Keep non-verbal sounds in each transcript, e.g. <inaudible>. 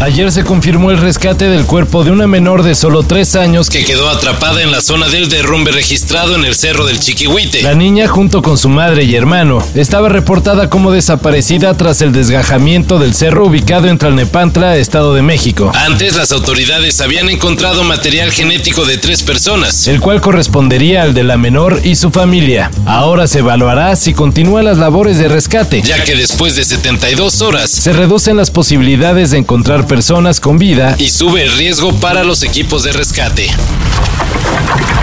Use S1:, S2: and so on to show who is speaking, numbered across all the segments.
S1: Ayer se confirmó el rescate del cuerpo de una menor de solo tres años que quedó atrapada en la zona del derrumbe registrado en el cerro del Chiquihuite. La niña, junto con su madre y hermano, estaba reportada como desaparecida tras el desgajamiento del cerro ubicado en Tlalnepantla, Estado de México. Antes, las autoridades habían encontrado material genético de tres personas, el cual correspondería al de la menor y su familia. Ahora se evaluará si continúan las labores de rescate, ya que después de 72 horas se reducen las posibilidades de encontrar personas con vida y sube el riesgo para los equipos de rescate.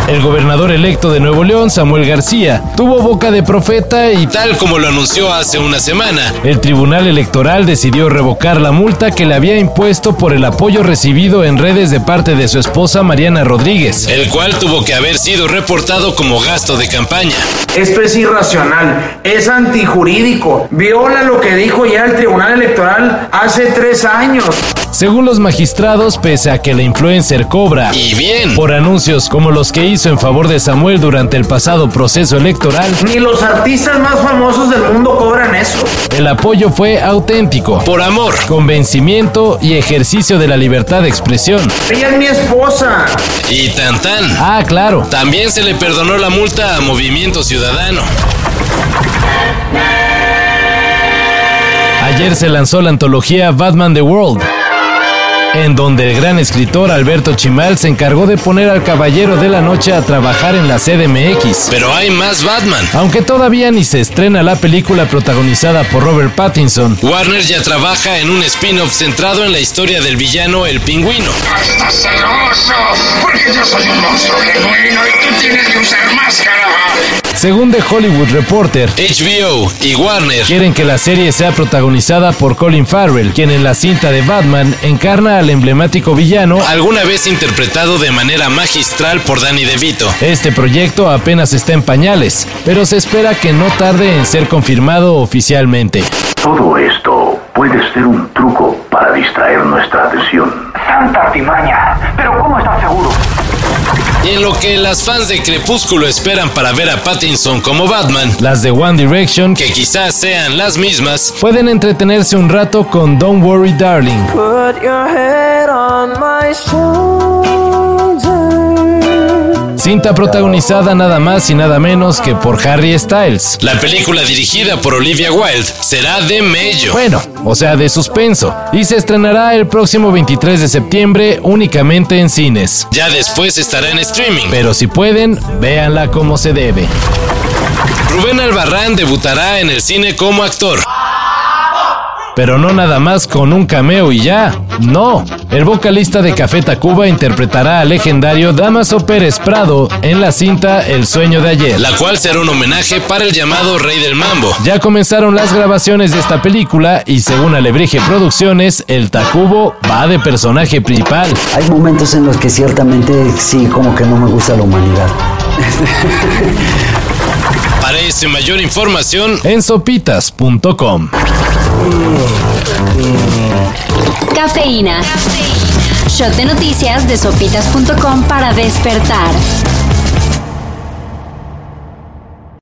S1: El gobernador electo de Nuevo León, Samuel García, tuvo boca de profeta y tal como lo anunció hace una semana, el Tribunal Electoral decidió revocar la multa que le había impuesto por el apoyo recibido en redes de parte de su esposa Mariana Rodríguez, el cual tuvo que haber sido reportado como gasto de campaña.
S2: Esto es irracional, es antijurídico, viola lo que dijo ya el Tribunal Electoral hace tres años.
S1: Según los magistrados, pese a que la influencer cobra, y bien, por anuncios como los que hizo en favor de Samuel durante el pasado proceso electoral,
S2: Ni los artistas más famosos del mundo cobran eso.
S1: el apoyo fue auténtico, por amor, convencimiento y ejercicio de la libertad de expresión.
S2: Ella es mi esposa.
S1: Y tan tan. Ah, claro. También se le perdonó la multa a Movimiento Ciudadano. Ayer se lanzó la antología Batman The World, en donde el gran escritor Alberto Chimal se encargó de poner al Caballero de la Noche a trabajar en la CDMX. Pero hay más Batman. Aunque todavía ni se estrena la película protagonizada por Robert Pattinson, Warner ya trabaja en un spin-off centrado en la historia del villano El Pingüino.
S3: ¡Estás celoso! Porque yo soy un monstruo genuino y
S1: Según The Hollywood Reporter, HBO y Warner quieren que la serie sea protagonizada por Colin Farrell, quien en la cinta de Batman encarna al emblemático villano, alguna vez interpretado de manera magistral por Danny DeVito. Este proyecto apenas está en pañales, pero se espera que no tarde en ser confirmado oficialmente.
S4: Todo esto puede ser un truco para distraer nuestra atención.
S2: Santa artimaña. Pero ¿cómo estás seguro?
S1: Y en lo que las fans de Crepúsculo esperan para ver a Pattinson como Batman, las de One Direction, que quizás sean las mismas, pueden entretenerse un rato con Don't Worry Darling.
S5: Put your head on my shoulder.
S1: Cinta protagonizada nada más y nada menos que por Harry Styles. La película dirigida por Olivia Wilde será de mello. Bueno, o sea, de suspenso. Y se estrenará el próximo 23 de septiembre únicamente en cines. Ya después estará en streaming. Pero si pueden, véanla como se debe. Rubén Albarrán debutará en el cine como actor. Pero no nada más con un cameo y ya. No, el vocalista de Café Tacuba interpretará al legendario Damaso Pérez Prado en la cinta El sueño de ayer, la cual será un homenaje para el llamado Rey del Mambo. Ya comenzaron las grabaciones de esta película y según Alebrije Producciones, el Tacubo va de personaje principal.
S6: Hay momentos en los que ciertamente sí, como que no me gusta la humanidad. <laughs>
S1: Para ese mayor información en sopitas.com.
S7: Cafeína. Shot de noticias de sopitas.com para despertar.